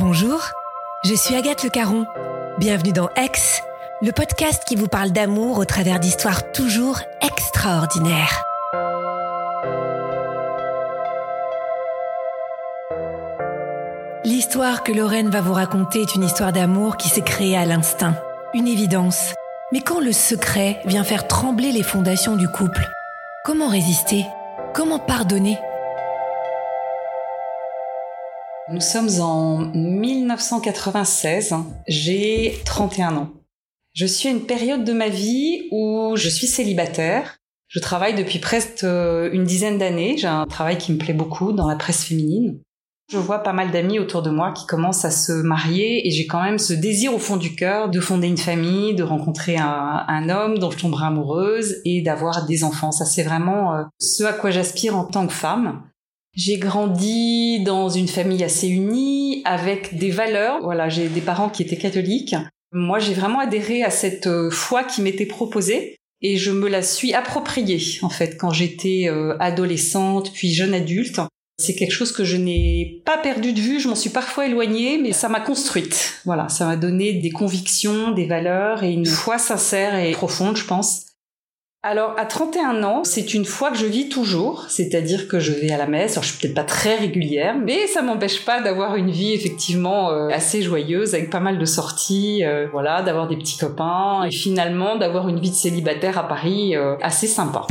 Bonjour, je suis Agathe Le Caron. Bienvenue dans Aix, le podcast qui vous parle d'amour au travers d'histoires toujours extraordinaires. L'histoire que Lorraine va vous raconter est une histoire d'amour qui s'est créée à l'instinct, une évidence. Mais quand le secret vient faire trembler les fondations du couple, comment résister? Comment pardonner? Nous sommes en 1996, j'ai 31 ans. Je suis à une période de ma vie où je suis célibataire. Je travaille depuis presque euh, une dizaine d'années. J'ai un travail qui me plaît beaucoup dans la presse féminine. Je vois pas mal d'amis autour de moi qui commencent à se marier et j'ai quand même ce désir au fond du cœur de fonder une famille, de rencontrer un, homme dont je tomberai amoureuse et d'avoir des enfants. Ça c'est vraiment euh, ce à quoi j'aspire en tant que femme. J'ai grandi dans une famille assez unie, avec des valeurs. Voilà, j'ai des parents qui étaient catholiques. Moi, j'ai vraiment adhéré à cette euh, foi qui m'était proposée et je me la suis appropriée en fait quand j'étais euh, adolescente puis jeune adulte. C'est quelque chose que je n'ai pas perdu de vue, je m'en suis parfois éloignée, mais ça m'a construite. Voilà, ça m'a donné des convictions, des valeurs et une foi sincère et profonde, je pense. Alors, à 31 ans, c'est une foi que je vis toujours, c'est-à-dire que je vais à la messe, alors je suis peut-être pas très régulière, mais ça m'empêche pas d'avoir une vie effectivement euh, assez joyeuse, avec pas mal de sorties, euh, voilà, d'avoir des petits copains, et finalement d'avoir une vie de célibataire à Paris euh, assez sympa.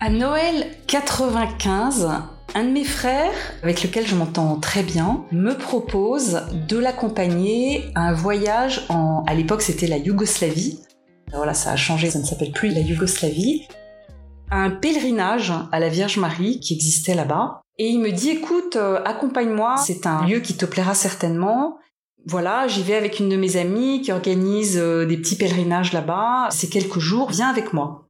À Noël 95, un de mes frères, avec lequel je m'entends très bien, me propose de l'accompagner à un voyage en, à l'époque c'était la Yougoslavie. Voilà, ça a changé, ça ne s'appelle plus la Yougoslavie. Un pèlerinage à la Vierge Marie qui existait là-bas. Et il me dit, écoute, euh, accompagne-moi, c'est un lieu qui te plaira certainement. Voilà, j'y vais avec une de mes amies qui organise euh, des petits pèlerinages là-bas. C'est quelques jours, viens avec moi.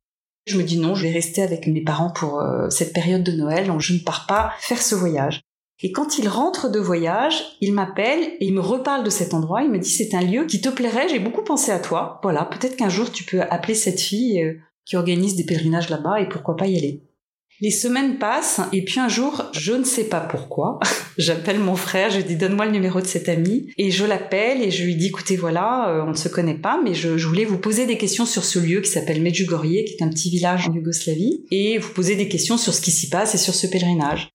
Je me dis non, je vais rester avec mes parents pour euh, cette période de Noël, donc je ne pars pas faire ce voyage. Et quand il rentre de voyage, il m'appelle et il me reparle de cet endroit. Il me dit c'est un lieu qui te plairait, j'ai beaucoup pensé à toi. Voilà, peut-être qu'un jour tu peux appeler cette fille euh, qui organise des pèlerinages là-bas et pourquoi pas y aller. Les semaines passent et puis un jour, je ne sais pas pourquoi, j'appelle mon frère, je lui dis donne-moi le numéro de cet ami et je l'appelle et je lui dis écoutez voilà, euh, on ne se connaît pas mais je, voulais vous poser des questions sur ce lieu qui s'appelle Medjugorje qui est un petit village en Yougoslavie et vous poser des questions sur ce qui s'y passe et sur ce pèlerinage.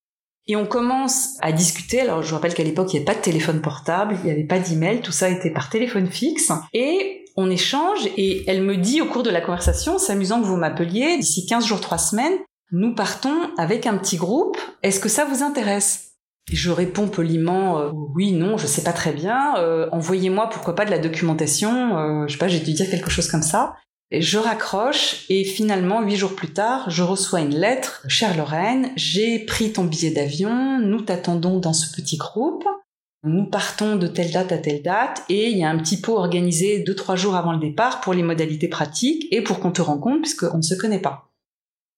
Et on commence à discuter. Alors, je vous rappelle qu'à l'époque, il n'y avait pas de téléphone portable, il n'y avait pas d'email, tout ça était par téléphone fixe. Et on échange et elle me dit au cours de la conversation, c'est amusant que vous m'appeliez, d'ici 15 jours, 3 semaines, nous partons avec un petit groupe, est-ce que ça vous intéresse? Je réponds poliment euh, oui, non, je sais pas très bien, euh, envoyez-moi pourquoi pas de la documentation, euh, je sais pas, j'ai dû dire quelque chose comme ça. Et je raccroche et finalement, huit jours plus tard, je reçois une lettre. Chère Lorraine, j'ai pris ton billet d'avion, nous t'attendons dans ce petit groupe. Nous partons de telle date à telle date et il y a un petit pot organisé deux, trois jours avant le départ pour les modalités pratiques et pour qu'on te rencontre puisqu'on ne se connaît pas.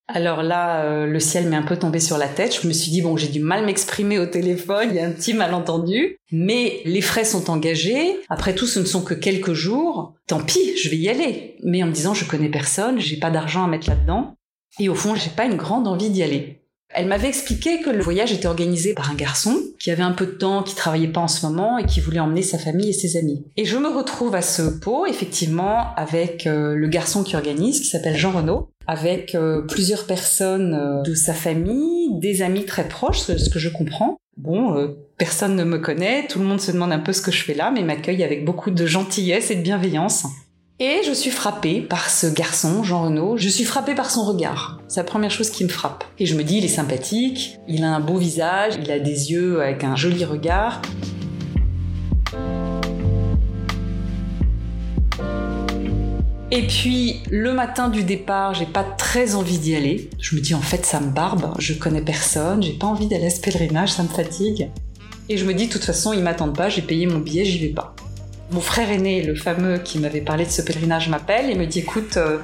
Alors là, euh, le ciel m'est un peu tombé sur la tête. Je me suis dit, bon, j'ai du mal m'exprimer au téléphone, il y a un petit malentendu. Mais les frais sont engagés. Après tout, ce ne sont que quelques jours. Tant pis, je vais y aller. Mais en me disant, je connais personne, j'ai pas d'argent à mettre là-dedans. Et au fond, j'ai pas une grande envie d'y aller. Elle m'avait expliqué que le voyage était organisé par un garçon qui avait un peu de temps, qui travaillait pas en ce moment et qui voulait emmener sa famille et ses amis. Et je me retrouve à ce pot, effectivement, avec euh, le garçon qui organise, qui s'appelle Jean Renaud, avec euh, plusieurs personnes euh, de sa famille, des amis très proches, ce que je comprends. Bon, personne ne me connaît, tout le monde se demande un peu ce que je fais là, mais m'accueille avec beaucoup de gentillesse et de bienveillance. Et je suis frappée par ce garçon, Jean Renaud. Je suis frappée par son regard. C'est la première chose qui me frappe. Et je me dis, il est sympathique, il a un beau visage, il a des yeux avec un joli regard. Et puis le matin du départ, j'ai pas très envie d'y aller. Je me dis en fait ça me barbe, je connais personne, j'ai pas envie d'aller à ce pèlerinage, ça me fatigue. Et je me dis de toute façon ils m'attendent pas, j'ai payé mon billet, j'y vais pas. Mon frère aîné, le fameux qui m'avait parlé de ce pèlerinage, m'appelle et me dit écoute, euh,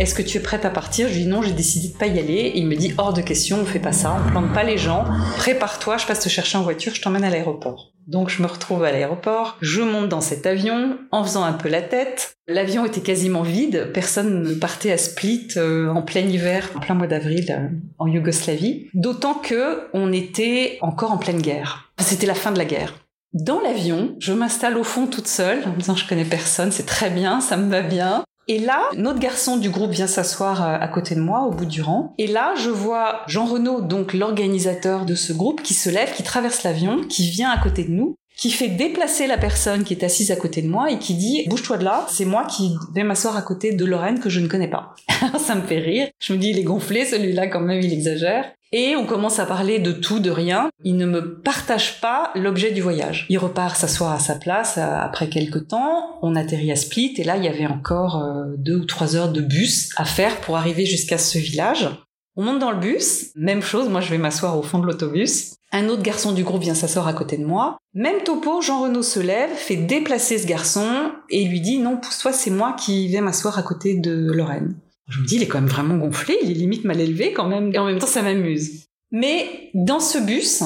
est-ce que tu es prête à partir? Je lui dis non, j'ai décidé de pas y aller. Il me dit hors de question, on fait pas ça, on plante pas les gens. Prépare-toi, je passe te chercher en voiture, je t'emmène à l'aéroport. Donc je me retrouve à l'aéroport, je monte dans cet avion en faisant un peu la tête. L'avion était quasiment vide, personne ne partait à Split euh, en plein hiver, en plein mois d'avril euh, en Yougoslavie. D'autant que on était encore en pleine guerre. C'était la fin de la guerre. Dans l'avion, je m'installe au fond toute seule en disant je connais personne, c'est très bien, ça me va bien. Et là, notre garçon du groupe vient s'asseoir euh, à côté de moi au bout du rang. Et là, je vois Jean Renaud, donc l'organisateur de ce groupe, qui se lève, qui traverse l'avion, qui vient à côté de nous, qui fait déplacer la personne qui est assise à côté de moi et qui dit bouge-toi de là, c'est moi qui vais m'asseoir à côté de Lorraine que je ne connais pas. ça me fait rire. Je me dis il est gonflé celui-là quand même, il exagère. Et on commence à parler de tout, de rien. Il ne me partage pas l'objet du voyage. Il repart s'asseoir à sa place euh, après quelques temps. On atterrit à Split et là, il y avait encore euh, deux ou trois heures de bus à faire pour arriver jusqu'à ce village. On monte dans le bus, même chose, moi je vais m'asseoir au fond de l'autobus. Un autre garçon du groupe vient s'asseoir à côté de moi. Même topo, Jean Renaud se lève, fait déplacer ce garçon et lui dit non, pousse-toi, c'est moi qui vais m'asseoir à côté de Lorraine. Je me dis, il est quand même vraiment gonflé, il est limite mal élevé quand même, et en même temps ça m'amuse. Mais dans ce bus,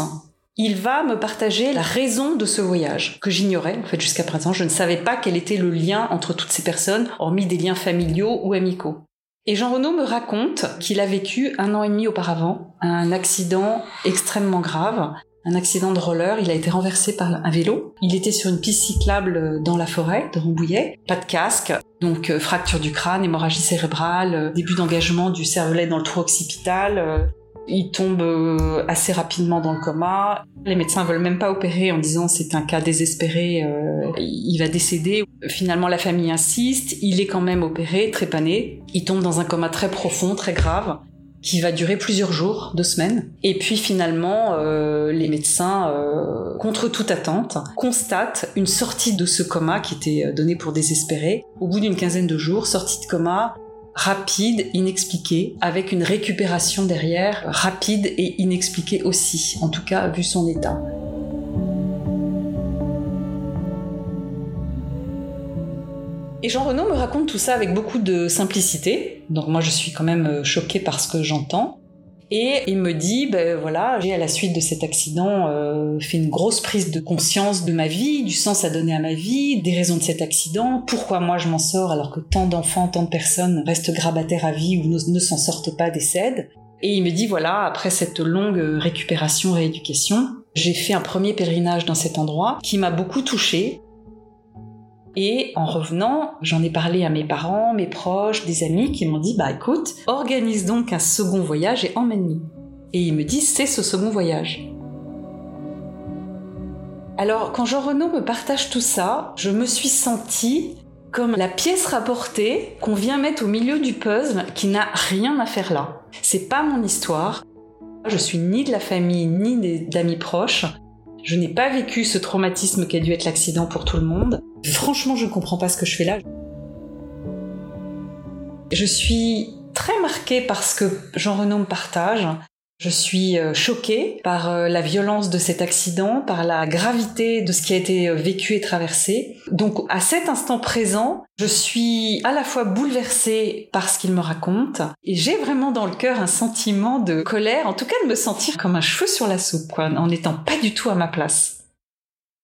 il va me partager la raison de ce voyage, que j'ignorais en fait jusqu'à présent. Je ne savais pas quel était le lien entre toutes ces personnes, hormis des liens familiaux ou amicaux. Et Jean Renaud me raconte qu'il a vécu un an et demi auparavant un accident extrêmement grave un accident de roller, il a été renversé par un vélo. Il était sur une piste cyclable dans la forêt de Rambouillet, pas de casque, donc euh, fracture du crâne, hémorragie cérébrale, euh, début d'engagement du cervelet dans le trou occipital. Euh, il tombe assez rapidement dans le coma. Les médecins veulent même pas opérer en disant c'est un cas désespéré, il va décéder. Finalement, la famille insiste. Il est quand même opéré, trépané. Il tombe dans un coma très profond, très grave qui va durer plusieurs jours, deux semaines. Et puis finalement, euh, les médecins, euh, contre toute attente, constatent une sortie de ce coma qui était euh, donné pour désespéré. Au bout d'une quinzaine de jours, sortie de coma rapide, inexpliquée, avec une récupération derrière rapide et inexpliquée aussi, en tout cas vu son état. Et Jean Renaud me raconte tout ça avec beaucoup de simplicité. Donc moi je suis quand même euh, choquée par ce que j'entends. Et il me dit, ben voilà, j'ai à la suite de cet accident euh, fait une grosse prise de conscience de ma vie, du sens à donner à ma vie, des raisons de cet accident, pourquoi moi je m'en sors alors que tant d'enfants, tant de personnes restent grabataires à vie ou ne, ne s'en sortent pas, décèdent? Et il me dit, voilà, après cette longue récupération, rééducation, j'ai fait un premier pèlerinage dans cet endroit qui m'a beaucoup touchée et en revenant, j'en ai parlé à mes parents, mes proches, des amis qui m'ont dit bah écoute, organise donc un second voyage et emmène-nous. Et ils me disent c'est ce second voyage. Alors quand Jean Renaud me partage tout ça, je me suis sentie comme la pièce rapportée qu'on vient mettre au milieu du puzzle qui n'a rien à faire là. C'est pas mon histoire. Je suis ni de la famille ni d'amis proches. Je n'ai pas vécu ce traumatisme qui a dû être l'accident pour tout le monde. Franchement, je ne comprends pas ce que je fais là. Je suis très marquée par ce que Jean Renaud me partage. Je suis euh, choquée par euh, la violence de cet accident, par la gravité de ce qui a été euh, vécu et traversé. Donc à cet instant présent, je suis à la fois bouleversée par ce qu'il me raconte et j'ai vraiment dans le cœur un sentiment de colère, en tout cas de me sentir comme un cheveu sur la soupe, quoi, en n'étant pas du tout à ma place.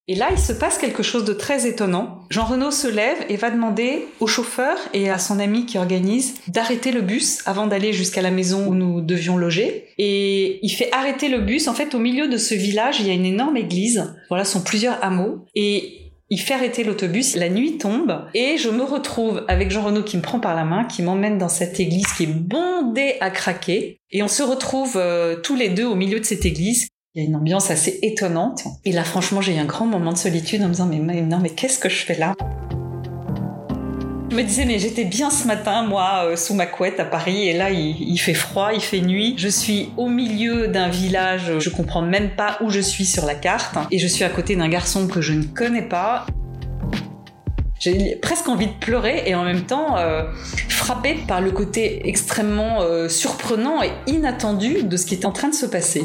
Et là, il se passe quelque chose de très étonnant. Jean Renaud se lève et va demander au chauffeur et à son ami qui organise d'arrêter le bus avant d'aller jusqu'à la maison où nous devions loger. Et il fait arrêter le bus. En fait, au milieu de ce village, il y a une énorme église. Voilà, sont plusieurs hameaux. Et il fait arrêter l'autobus, la nuit tombe, et je me retrouve avec Jean Renaud qui me prend par la main, qui m'emmène dans cette église qui est bondée à craquer, et on se retrouve euh, tous les deux au milieu de cette église il y a une ambiance assez étonnante. Et là, franchement, j'ai eu un grand moment de solitude en me disant, mais non, mais qu'est-ce que je fais là? Je me disais, mais j'étais bien ce matin, moi, euh, sous ma couette à Paris, et là, il, fait froid, il fait nuit. Je suis au milieu d'un village, je comprends même pas où je suis sur la carte, et je suis à côté d'un garçon que je ne connais pas. J'ai presque envie de pleurer et en même temps euh, frappée par le côté extrêmement euh, surprenant et inattendu de ce qui est en train de se passer.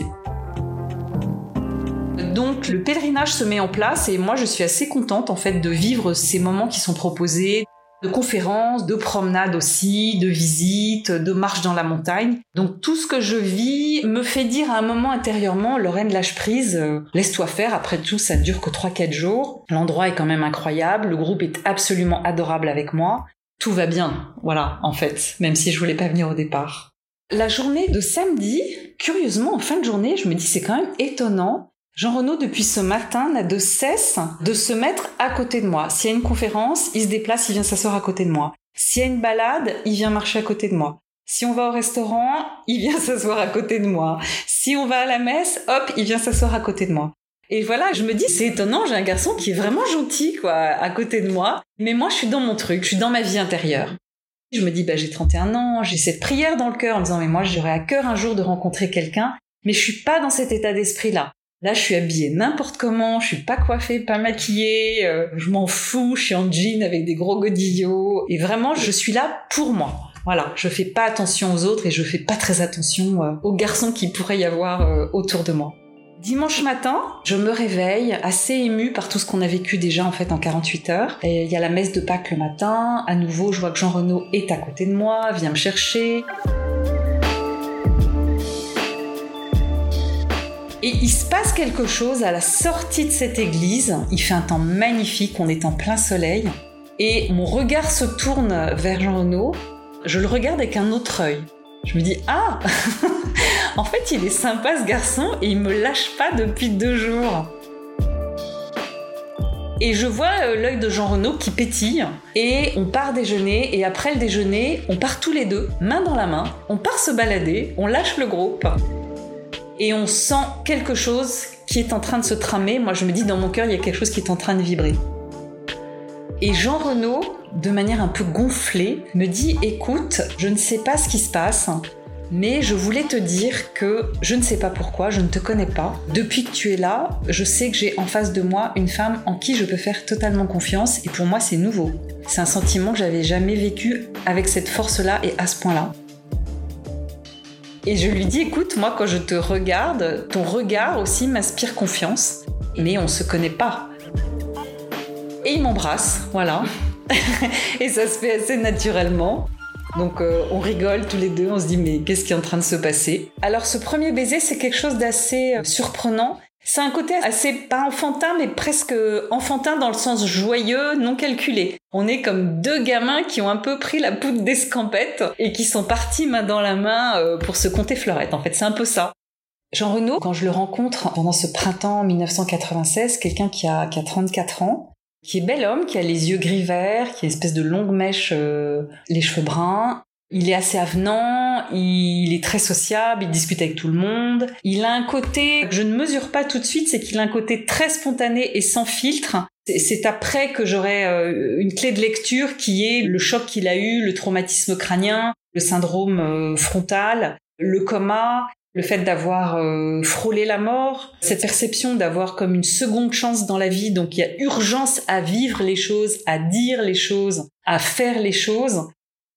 Donc le pèlerinage se met en place et moi je suis assez contente en fait de vivre ces moments qui sont proposés, de conférences, de promenades aussi, de visites, de marches dans la montagne. Donc tout ce que je vis me fait dire à un moment intérieurement, Lorraine lâche prise, euh, laisse-toi faire, après tout ça dure que 3-4 jours. L'endroit est quand même incroyable, le groupe est absolument adorable avec moi. Tout va bien, voilà, en fait, même si je voulais pas venir au départ. La journée de samedi, curieusement, en fin de journée, je me dis c'est quand même étonnant Jean Renaud, depuis ce matin, n'a de cesse de se mettre à côté de moi. S'il y a une conférence, il se déplace, il vient s'asseoir à côté de moi. S'il y a une balade, il vient marcher à côté de moi. Si on va au restaurant, il vient s'asseoir à côté de moi. Si on va à la messe, hop, il vient s'asseoir à côté de moi. Et voilà, je me dis, c'est étonnant, j'ai un garçon qui est vraiment gentil, quoi, à côté de moi. Mais moi, je suis dans mon truc, je suis dans ma vie intérieure. Je me dis, bah, j'ai 31 ans, j'ai cette prière dans le cœur en me disant, mais moi, j'aurais à cœur un jour de rencontrer quelqu'un, mais je suis pas dans cet état d'esprit-là. Là, je suis habillée n'importe comment, je suis pas coiffée, pas maquillée, euh, je m'en fous, je suis en jean avec des gros godillots et vraiment, je suis là pour moi. Voilà, je fais pas attention aux autres et je fais pas très attention euh, aux garçons qui pourraient y avoir euh, autour de moi. Dimanche matin, je me réveille assez émue par tout ce qu'on a vécu déjà en fait en 48 heures. Et il y a la messe de Pâques le matin. À nouveau, je vois que Jean Renaud est à côté de moi, vient me chercher. Et il se passe quelque chose à la sortie de cette église. Il fait un temps magnifique, on est en plein soleil. Et mon regard se tourne vers Jean Renaud. Je le regarde avec un autre œil. Je me dis Ah En fait, il est sympa ce garçon et il me lâche pas depuis deux jours. Et je vois euh, l'œil de Jean Renaud qui pétille. Et on part déjeuner. Et après le déjeuner, on part tous les deux, main dans la main. On part se balader. On lâche le groupe et on sent quelque chose qui est en train de se tramer. Moi, je me dis dans mon cœur, il y a quelque chose qui est en train de vibrer. Et Jean Renaud, de manière un peu gonflée, me dit Écoute, je ne sais pas ce qui se passe, mais je voulais te dire que je ne sais pas pourquoi, je ne te connais pas. Depuis que tu es là, je sais que j'ai en face de moi une femme en qui je peux faire totalement confiance, et pour moi, c'est nouveau. C'est un sentiment que j'avais jamais vécu avec cette force-là et à ce point-là. Et je lui dis, écoute, moi quand je te regarde, ton regard aussi m'inspire confiance, mais on se connaît pas. Et il m'embrasse, voilà. et ça se fait assez naturellement. Donc euh, on rigole tous les deux, on se dit mais qu'est-ce qui est en train de se passer? Alors ce premier baiser c'est quelque chose d'assez euh, surprenant c'est un côté assez pas enfantin, mais presque enfantin dans le sens joyeux, non calculé. On est comme deux gamins qui ont un peu pris la poudre d'escampette et qui sont partis main dans la main euh, pour se compter fleurette. En fait, c'est un peu ça. Jean Renaud, quand je le rencontre pendant ce printemps 1996, quelqu'un qui a, qui a 34 ans, qui est bel homme, qui a les yeux gris verts, qui a une espèce de longue mèche, euh, les cheveux bruns, il est assez avenant, il est très sociable, il discute avec tout le monde. Il a un côté que je ne mesure pas tout de suite, c'est qu'il a un côté très spontané et sans filtre. C'est après que j'aurai euh, une clé de lecture qui est le choc qu'il a eu, le traumatisme crânien, le syndrome euh, frontal, le coma, le fait d'avoir euh, frôlé la mort, cette perception d'avoir comme une seconde chance dans la vie, donc il y a urgence à vivre les choses, à dire les choses, à faire les choses.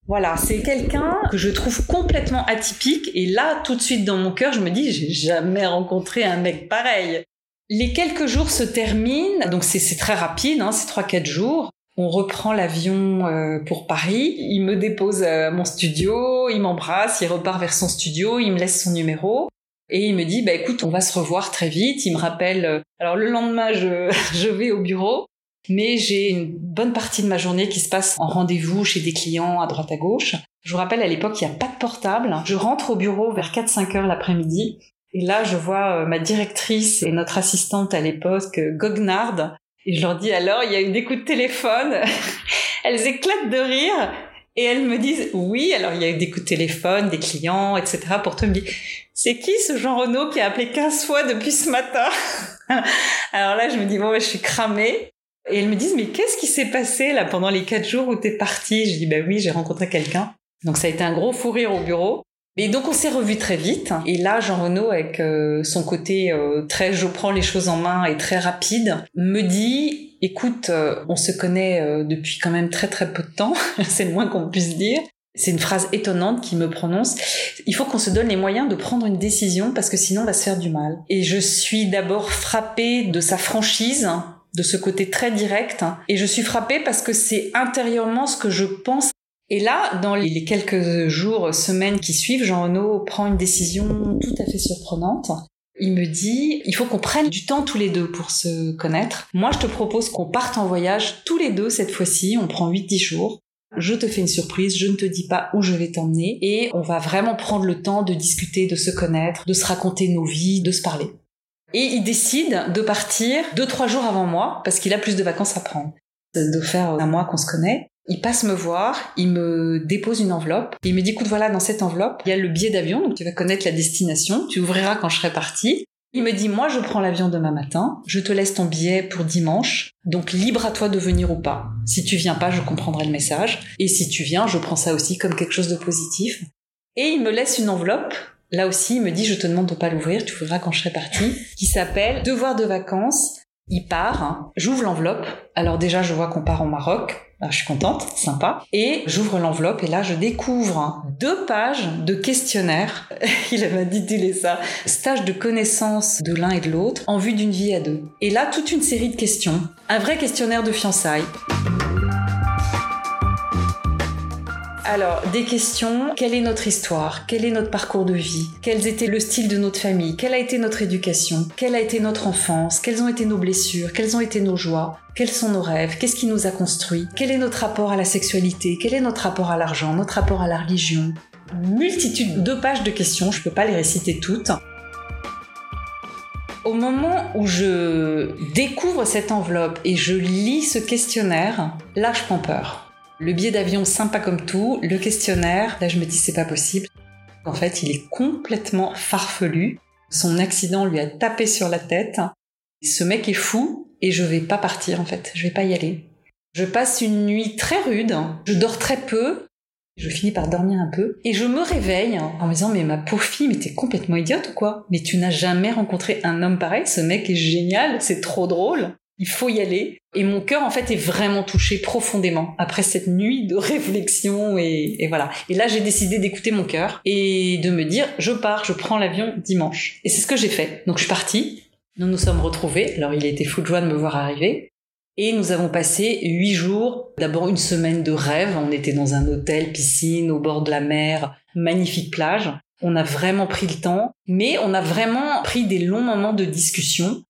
Voilà, c'est quelqu'un que je trouve complètement atypique et là, tout de suite dans mon cœur, je me dis, j'ai jamais rencontré un mec pareil. Les quelques jours se terminent, donc c'est très rapide, hein, c'est 3-4 jours. On reprend l'avion euh, pour Paris, il me dépose à mon studio, il m'embrasse, il repart vers son studio, il me laisse son numéro. Et il me dit, bah écoute, on va se revoir très vite. Il me rappelle. Euh, alors le lendemain, je, je vais au bureau mais j'ai une bonne partie de ma journée qui se passe en rendez-vous chez des clients à droite à gauche. Je vous rappelle, à l'époque, il n'y a pas de portable. Je rentre au bureau vers 4-5 heures l'après-midi. Et là, je vois euh, ma directrice et notre assistante à l'époque, euh, Gognard. Et je leur dis alors, il y a eu des coups de téléphone. elles éclatent de rire. Et elles me disent, oui, alors il y a eu des coups de téléphone, des clients, etc. Pour toi, me dit, c'est qui ce Jean Renaud qui a appelé 15 fois depuis ce matin? Alors là, je me dis, bon, je suis cramée. Et elles me disent, mais qu'est-ce qui s'est passé là pendant les quatre jours où t'es partie Je dis, bah oui, j'ai rencontré quelqu'un. Donc ça a été un gros fou rire au bureau. Et donc on s'est revus très vite. Et là, Jean Renaud, avec euh, son côté euh, très je prends les choses en main et très rapide, me dit écoute, euh, on se connaît depuis quand même très très peu de temps, c'est le moins qu'on puisse dire. C'est une phrase étonnante qui me prononce. Il faut qu'on se donne les moyens de prendre une décision parce que sinon on va se faire du mal. Et je suis d'abord frappée de sa franchise, de ce côté très direct. Et je suis frappée parce que c'est intérieurement ce que je pense. Et là, dans les quelques jours, semaines qui suivent, Jean Renaud prend une décision tout à fait surprenante. Il me dit, il faut qu'on prenne du temps tous les deux pour se connaître. Moi, je te propose qu'on parte en voyage tous les deux cette fois-ci. On prend 8-10 jours. Je te fais une surprise, je ne te dis pas où je vais t'emmener et on va vraiment prendre le temps de discuter, de se connaître, de se raconter nos vies, de se parler. Et il décide de partir deux, trois jours avant moi parce qu'il a plus de vacances à prendre. De faire un mois qu'on se connaît. Il passe me voir, il me dépose une enveloppe, il me dit écoute voilà dans cette enveloppe, il y a le billet d'avion, donc tu vas connaître la destination, tu ouvriras quand je serai parti. Il me dit moi je prends l'avion demain matin, je te laisse ton billet pour dimanche, donc libre à toi de venir ou pas. Si tu viens pas, je comprendrai le message, et si tu viens, je prends ça aussi comme quelque chose de positif. Et il me laisse une enveloppe Là aussi, il me dit, je te demande de pas l'ouvrir, tu verras quand je serai partie, qui s'appelle Devoir de vacances. Il part, hein. j'ouvre l'enveloppe. Alors déjà, je vois qu'on part au Maroc. Je suis contente, sympa. Et j'ouvre l'enveloppe et là, je découvre deux pages de questionnaire. il m'a dit ça. Stage de connaissance de l'un et de l'autre en vue d'une vie à deux. Et là, toute une série de questions. Un vrai questionnaire de fiançailles. Alors, des questions. Quelle est notre histoire? Quel est notre parcours de vie? Quels étaient le style de notre famille? Quelle a été notre éducation? Quelle a été notre enfance? Quelles ont été nos blessures? Quelles ont été nos joies? Quels sont nos rêves? Qu'est-ce qui nous a construits? Quel est notre rapport à la sexualité? Quel est notre rapport à l'argent? Notre rapport à la religion? Multitude de pages de questions, je peux pas les réciter toutes. Au moment où je découvre cette enveloppe et je lis ce questionnaire, là je prends peur. Le billet d'avion sympa comme tout, le questionnaire, là je me dis c'est pas possible. En fait, il est complètement farfelu. Son accident lui a tapé sur la tête. Ce mec est fou et je vais pas partir en fait, je vais pas y aller. Je passe une nuit très rude, je dors très peu, je finis par dormir un peu. Et je me réveille en me disant mais ma pauvre fille mais t'es complètement idiote ou quoi? Mais tu n'as jamais rencontré un homme pareil, ce mec est génial, c'est trop drôle il faut y aller. Et mon cœur, en fait, est vraiment touché profondément après cette nuit de réflexion et, voilà. Et là, j'ai décidé d'écouter mon cœur et de me dire, je pars, je prends l'avion dimanche. Et c'est ce que j'ai fait. Donc, je suis partie. Nous nous sommes retrouvés. Alors, il été fou de joie de me voir arriver. Et nous avons passé huit jours. D'abord, une semaine de rêve. On était dans un hôtel, piscine, au bord de la mer, magnifique plage. On a vraiment pris le temps, mais on a vraiment pris des longs moments de discussion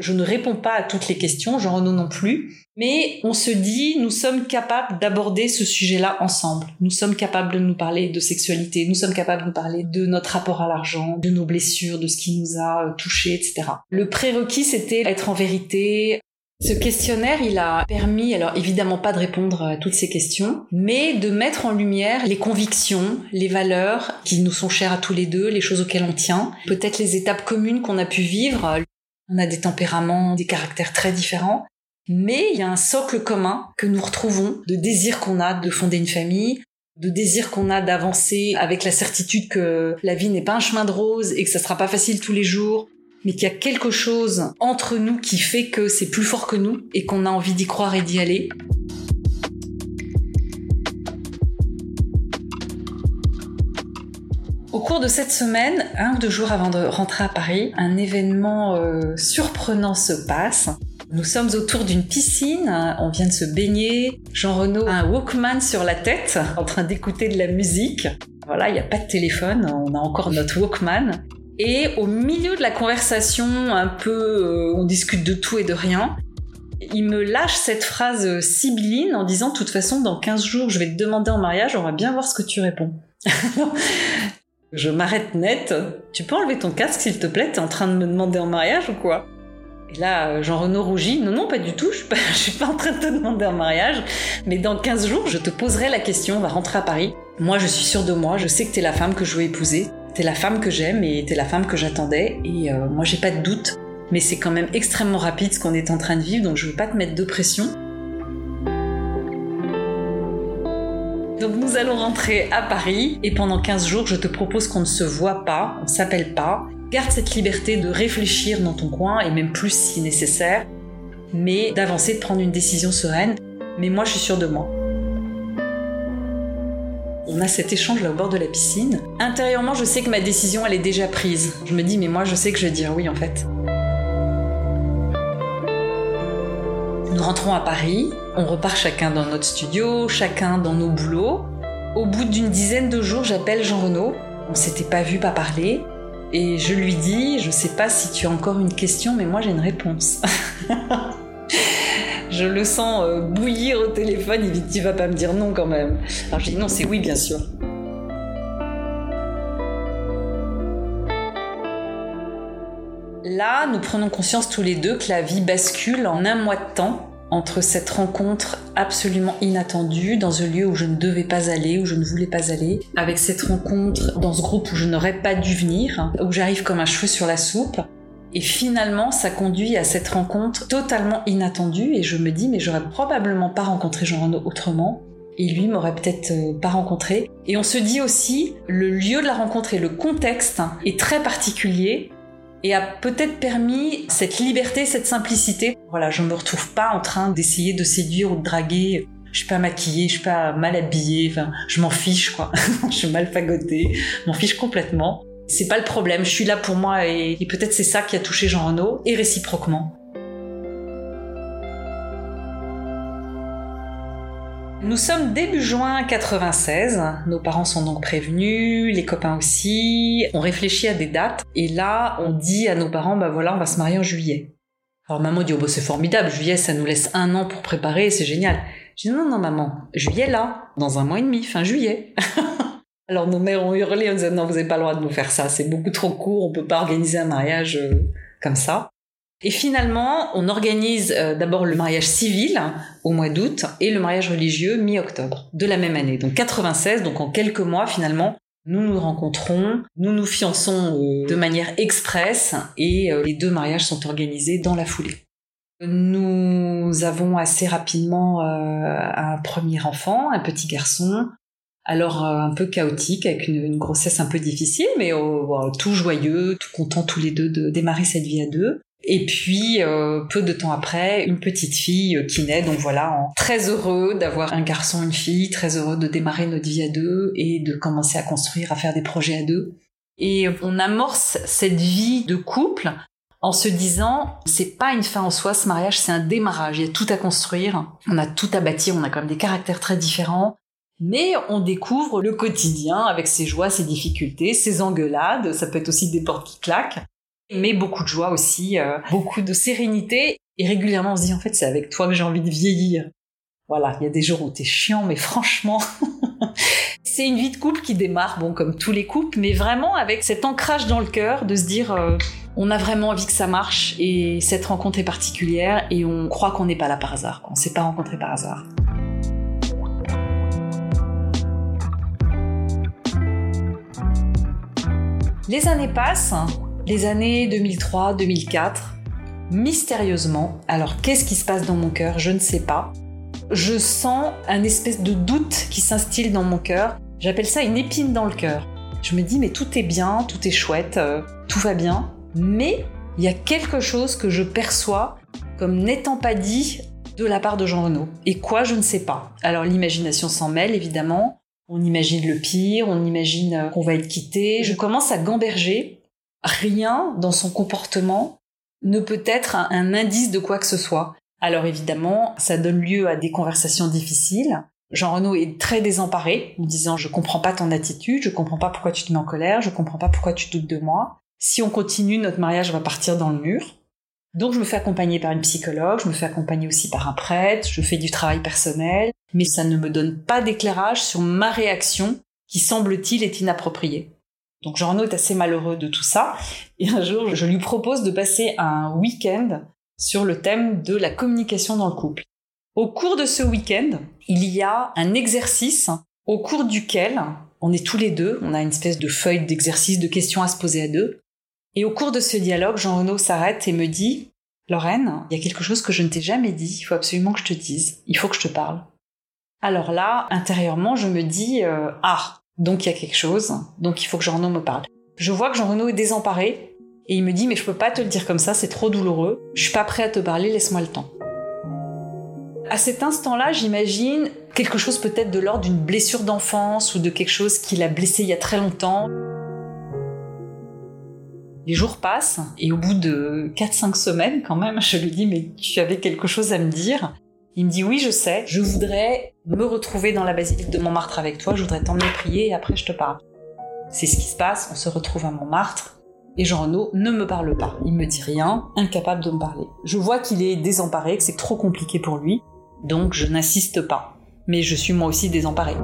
je ne réponds pas à toutes les questions, Jean Renaud non plus, mais on se dit, nous sommes capables d'aborder ce sujet-là ensemble. Nous sommes capables de nous parler de sexualité, nous sommes capables de nous parler de notre rapport à l'argent, de nos blessures, de ce qui nous a euh, touchés, etc. Le prérequis, c'était être en vérité. Ce questionnaire, il a permis, alors évidemment pas de répondre à toutes ces questions, mais de mettre en lumière les convictions, les valeurs qui nous sont chères à tous les deux, les choses auxquelles on tient, peut-être les étapes communes qu'on a pu vivre, on a des tempéraments, des caractères très différents, mais il y a un socle commun que nous retrouvons de désir qu'on a de fonder une famille, de désir qu'on a d'avancer avec la certitude que la vie n'est pas un chemin de rose et que ça sera pas facile tous les jours, mais qu'il y a quelque chose entre nous qui fait que c'est plus fort que nous et qu'on a envie d'y croire et d'y aller. Au cours de cette semaine, un ou deux jours avant de rentrer à Paris, un événement euh, surprenant se passe. Nous sommes autour d'une piscine, on vient de se baigner. Jean Renaud a un Walkman sur la tête, en train d'écouter de la musique. Voilà, il n'y a pas de téléphone, on a encore notre Walkman. Et au milieu de la conversation, un peu, euh, on discute de tout et de rien. Il me lâche cette phrase sibylline en disant, de toute façon, dans 15 jours, je vais te demander en mariage, on va bien voir ce que tu réponds. Je m'arrête net. Tu peux enlever ton casque s'il te plaît? T'es en train de me demander en mariage ou quoi? Et là, Jean-Renaud rougit. Non, non, pas du tout. Je suis, pas, suis en train de te demander en mariage. Mais dans 15 jours, je te poserai la question. On va rentrer à Paris. Moi, je suis sûre de moi. Je sais que t'es la femme que je veux épouser. T'es la femme que j'aime et t'es la femme que j'attendais. Et euh, moi, j'ai pas de doute. Mais c'est quand même extrêmement rapide ce qu'on est en train de vivre. Donc, je veux pas te mettre de pression. Allons rentrer à Paris et pendant 15 jours, je te propose qu'on ne se voit pas, on s'appelle pas. Garde cette liberté de réfléchir dans ton coin et même plus si nécessaire. mais d'avancer, de prendre une décision sereine. Mais moi, je suis sûre de moi. On a cet échange là au bord de la piscine. Intérieurement, je sais que ma décision, elle est déjà prise. Je me dis, mais moi, je sais que je vais dire oui en fait. Nous rentrons à Paris, on repart chacun dans notre studio, chacun dans nos boulots. Au bout d'une dizaine de jours, j'appelle Jean Renaud. On s'était pas vu, pas parlé. Et je lui dis, je sais pas si tu as encore une question, mais moi j'ai une réponse. je le sens euh, bouillir au téléphone, il dit, tu vas pas me dire non quand même. Alors je dis, non, c'est oui, bien sûr. Là, nous prenons conscience tous les deux que la vie bascule en un mois de temps entre cette rencontre absolument inattendue dans un lieu où je ne devais pas aller, où je ne voulais pas aller, avec cette rencontre dans ce groupe où je n'aurais pas dû venir, où j'arrive comme un cheveu sur la soupe. Et finalement, ça conduit à cette rencontre totalement inattendue et je me dis, mais j'aurais probablement pas rencontré Jean Renaud autrement. Et lui m'aurait peut-être euh, pas rencontré. Et on se dit aussi, le lieu de la rencontre et le contexte est très particulier et a peut-être permis cette liberté, cette simplicité. Voilà, je me retrouve pas en train d'essayer de séduire ou de draguer. Je suis pas maquillée, je suis pas mal habillée, enfin, je m'en fiche quoi. je suis mal fagotée, m'en fiche complètement. C'est pas le problème, je suis là pour moi et, peut-être c'est ça qui a touché Jean Renaud et réciproquement. Nous sommes début juin 96, nos parents sont donc prévenus, les copains aussi, on réfléchit à des dates, et là on dit à nos parents, bah voilà, on va se marier en juillet. Alors maman dit, oh bah c'est formidable, juillet ça nous laisse un an pour préparer, c'est génial. Je dis, non, non maman, juillet là, dans un mois et demi, fin juillet. Alors nos mères ont hurlé en disant, non, vous n'avez pas le droit de nous faire ça, c'est beaucoup trop court, on peut pas organiser un mariage euh, comme ça. Et finalement, on organise euh, d'abord le mariage civil au mois d'août et le mariage religieux mi-octobre de la même année. Donc 96, donc en quelques mois finalement, nous nous rencontrons, nous nous fiançons euh, de manière express et euh, les deux mariages sont organisés dans la foulée. Nous avons assez rapidement un premier enfant, un petit garçon, alors un peu chaotique, avec une, grossesse un peu difficile, mais tout joyeux, tout content tous les deux de démarrer cette vie à deux. Et puis, euh, peu de temps après, une petite fille euh, qui naît. Donc voilà, très heureux d'avoir un garçon, une fille, très heureux de démarrer notre vie à deux et de commencer à construire, à faire des projets à deux. Et on amorce cette vie de couple en se disant, c'est pas une fin en soi, ce mariage, c'est un démarrage. Il y a tout à construire. On a tout à bâtir. On a quand même des caractères très différents. Mais on découvre le quotidien avec ses joies, ses difficultés, ses engueulades. Ça peut être aussi des portes qui claquent mais beaucoup de joie aussi, euh, beaucoup de sérénité. Et régulièrement, on se dit, en fait, c'est avec toi que j'ai envie de vieillir. Voilà, il y a des jours où t'es chiant, mais franchement, c'est une vie de couple qui démarre, bon, comme tous les couples, mais vraiment avec cet ancrage dans le cœur de se dire, euh, on a vraiment envie que ça marche, et cette rencontre est particulière, et on croit qu'on n'est pas là par hasard, qu'on s'est pas rencontré par hasard. Les années passent, les années 2003-2004, mystérieusement, alors qu'est-ce qui se passe dans mon cœur? Je ne sais pas. Je sens un espèce de doute qui s'instille dans mon cœur. J'appelle ça une épine dans le cœur. Je me dis mais tout est bien, tout est chouette, euh, tout va bien, mais il y a quelque chose que je perçois comme n'étant pas dit de la part de Jean Renaud. Et quoi, je ne sais pas. Alors l'imagination s'en mêle évidemment. On imagine le pire, on imagine euh, qu'on va être quitté. Je commence à gamberger rien dans son comportement ne peut être un, indice de quoi que ce soit. Alors évidemment, ça donne lieu à des conversations difficiles. Jean Renaud est très désemparé, en disant je comprends pas ton attitude, je comprends pas pourquoi tu te mets en colère, je comprends pas pourquoi tu doutes de moi. Si on continue, notre mariage va partir dans le mur. Donc je me fais accompagner par une psychologue, je me fais accompagner aussi par un prêtre, je fais du travail personnel, mais ça ne me donne pas d'éclairage sur ma réaction qui semble-t-il est inappropriée. Donc Jean Renaud est assez malheureux de tout ça. Et un jour, je lui propose de passer un week-end sur le thème de la communication dans le couple. Au cours de ce week-end, il y a un exercice au cours duquel on est tous les deux, on a une espèce de feuille d'exercice, de questions à se poser à deux. Et au cours de ce dialogue, Jean Renaud s'arrête et me dit Lorraine, il y a quelque chose que je ne t'ai jamais dit, il faut absolument que je te dise, il faut que je te parle. Alors là, intérieurement, je me dis euh, Ah, donc il y a quelque chose, donc il faut que Jean Renaud me parle. Je vois que Jean Renaud est désemparé et il me dit mais je peux pas te le dire comme ça, c'est trop douloureux. Je suis pas prêt à te parler, laisse-moi le temps. À cet instant-là, j'imagine quelque chose peut-être de l'ordre d'une blessure d'enfance ou de quelque chose qui l'a blessé il y a très longtemps. Les jours passent et au bout de 4-5 semaines quand même, je lui dis mais tu avais quelque chose à me dire Il me dit oui je sais, je voudrais me retrouver dans la basilique de Montmartre avec toi, je voudrais t'emmener prier et après je te parle. C'est ce qui se passe, on se retrouve à Montmartre et Jean Renaud ne me parle pas. Il me dit rien, incapable de me parler. Je vois qu'il est désemparé, que c'est trop compliqué pour lui, donc je n'insiste pas. Mais je suis moi aussi désemparée.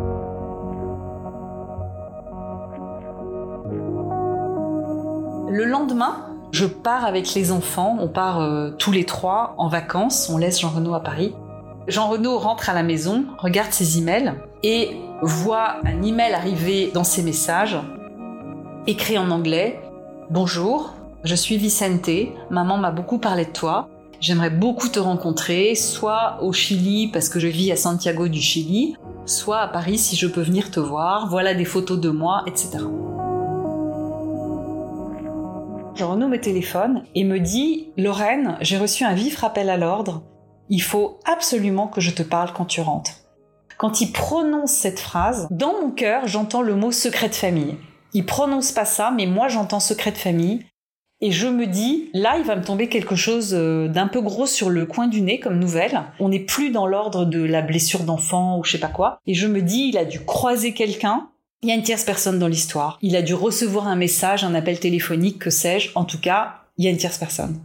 Le lendemain, je pars avec les enfants, on part euh, tous les trois en vacances, on laisse Jean Renaud à Paris. Jean Renaud rentre à la maison, regarde ses emails et voit un email arriver dans ses messages, écrit en anglais Bonjour, je suis Vicente, maman m'a beaucoup parlé de toi. J'aimerais beaucoup te rencontrer, soit au Chili parce que je vis à Santiago du Chili, soit à Paris si je peux venir te voir, voilà des photos de moi, etc. Jean Renaud me téléphone et me dit Lorraine, j'ai reçu un vif rappel à l'ordre. Il faut absolument que je te parle quand tu rentres. Quand il prononce cette phrase, dans mon cœur, j'entends le mot secret de famille. Il prononce pas ça, mais moi j'entends secret de famille. Et je me dis, là, il va me tomber quelque chose euh, d'un peu gros sur le coin du nez comme nouvelle. On n'est plus dans l'ordre de la blessure d'enfant ou je sais pas quoi. Et je me dis, il a dû croiser quelqu'un il y a une tierce personne dans l'histoire. Il a dû recevoir un message, un appel téléphonique, que sais-je. En tout cas, il y a une tierce personne.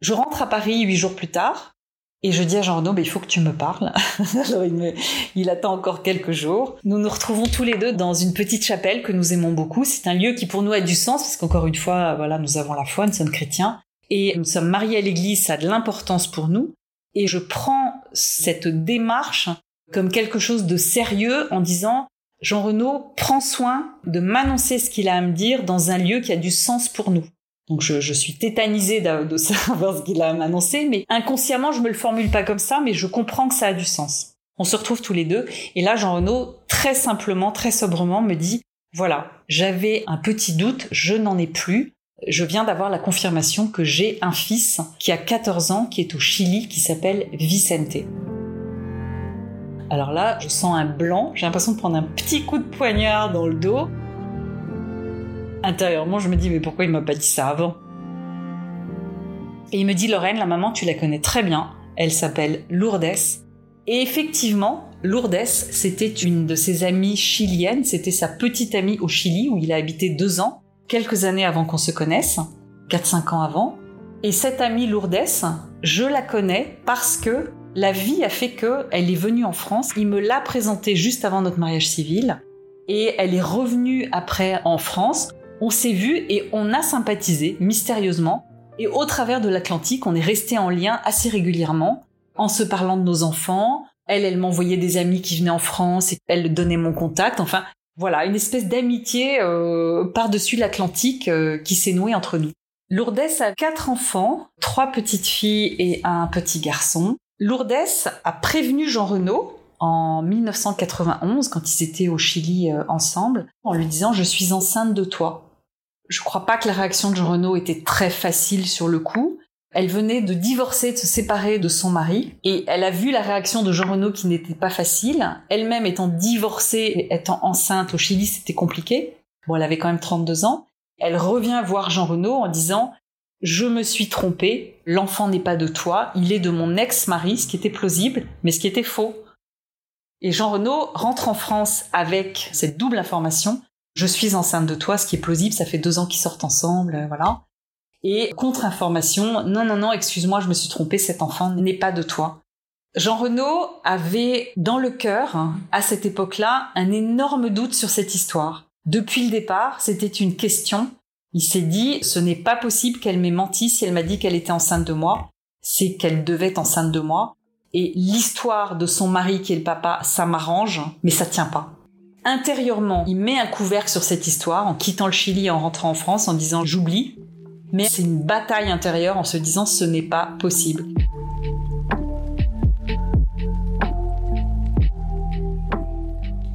Je rentre à Paris huit jours plus tard. Et je dis à Jean Renaud, bah, il faut que tu me parles. Alors il, il attend encore quelques jours. Nous nous retrouvons tous les deux dans une petite chapelle que nous aimons beaucoup. C'est un lieu qui pour nous a du sens parce qu'encore une fois, voilà, nous avons la foi, nous sommes chrétiens et nous sommes mariés à l'église, ça a de l'importance pour nous. Et je prends cette démarche comme quelque chose de sérieux en disant, Jean Renaud prend soin de m'annoncer ce qu'il a à me dire dans un lieu qui a du sens pour nous. Donc je, suis tétanisée de, savoir ce qu'il a à m'annoncer, mais inconsciemment je me le formule pas comme ça, mais je comprends que ça a du sens. On se retrouve tous les deux, et là Jean Renaud très simplement, très sobrement me dit voilà, j'avais un petit doute, je n'en ai plus. Je viens d'avoir la confirmation que j'ai un fils qui a 14 ans, qui est au Chili, qui s'appelle Vicente. Alors là, je sens un blanc, j'ai l'impression de prendre un petit coup de poignard dans le dos. Intérieurement, je me dis, mais pourquoi il m'a pas dit ça avant? Et il me dit, Lorraine, la maman, tu la connais très bien. Elle s'appelle Lourdes. Et effectivement, Lourdes, c'était une de ses amies chiliennes. C'était sa petite amie au Chili où il a habité deux ans, quelques années avant qu'on se connaisse, 4-5 ans avant. Et cette amie Lourdes, je la connais parce que la vie a fait que elle est venue en France. Il me l'a présentée juste avant notre mariage civil et elle est revenue après en France. On s'est vu et on a sympathisé mystérieusement. Et au travers de l'Atlantique, on est resté en lien assez régulièrement en se parlant de nos enfants. Elle, elle m'envoyait des amis qui venaient en France et elle donnait mon contact. Enfin, voilà, une espèce d'amitié euh, par-dessus l'Atlantique euh, qui s'est nouée entre nous. Lourdes a quatre enfants, trois petites filles et un petit garçon. Lourdes a prévenu Jean Renaud en 1991, quand ils étaient au Chili euh, ensemble, en lui disant Je suis enceinte de toi. Je crois pas que la réaction de Jean Renaud était très facile sur le coup. Elle venait de divorcer, de se séparer de son mari, et elle a vu la réaction de Jean Renaud qui n'était pas facile. Elle-même étant divorcée et étant enceinte au Chili, c'était compliqué. Bon, elle avait quand même 32 ans. Elle revient voir Jean Renaud en disant je me suis trompée, l'enfant n'est pas de toi, il est de mon ex-mari, ce qui était plausible, mais ce qui était faux. Et Jean Renaud rentre en France avec cette double information, je suis enceinte de toi, ce qui est plausible, ça fait deux ans qu'ils sortent ensemble, euh, voilà. Et contre-information, non, non, non, excuse-moi, je me suis trompée, cet enfant n'est pas de toi. Jean Renaud avait dans le cœur, à cette époque-là, un énorme doute sur cette histoire. Depuis le départ, c'était une question il s'est dit, ce n'est pas possible qu'elle m'ait menti si elle m'a dit qu'elle était enceinte de moi. C'est qu'elle devait être enceinte de moi. Et l'histoire de son mari qui est le papa, ça m'arrange, mais ça tient pas. Intérieurement, il met un couvercle sur cette histoire en quittant le Chili et en rentrant en France en disant j'oublie. Mais c'est une bataille intérieure en se disant ce n'est pas possible.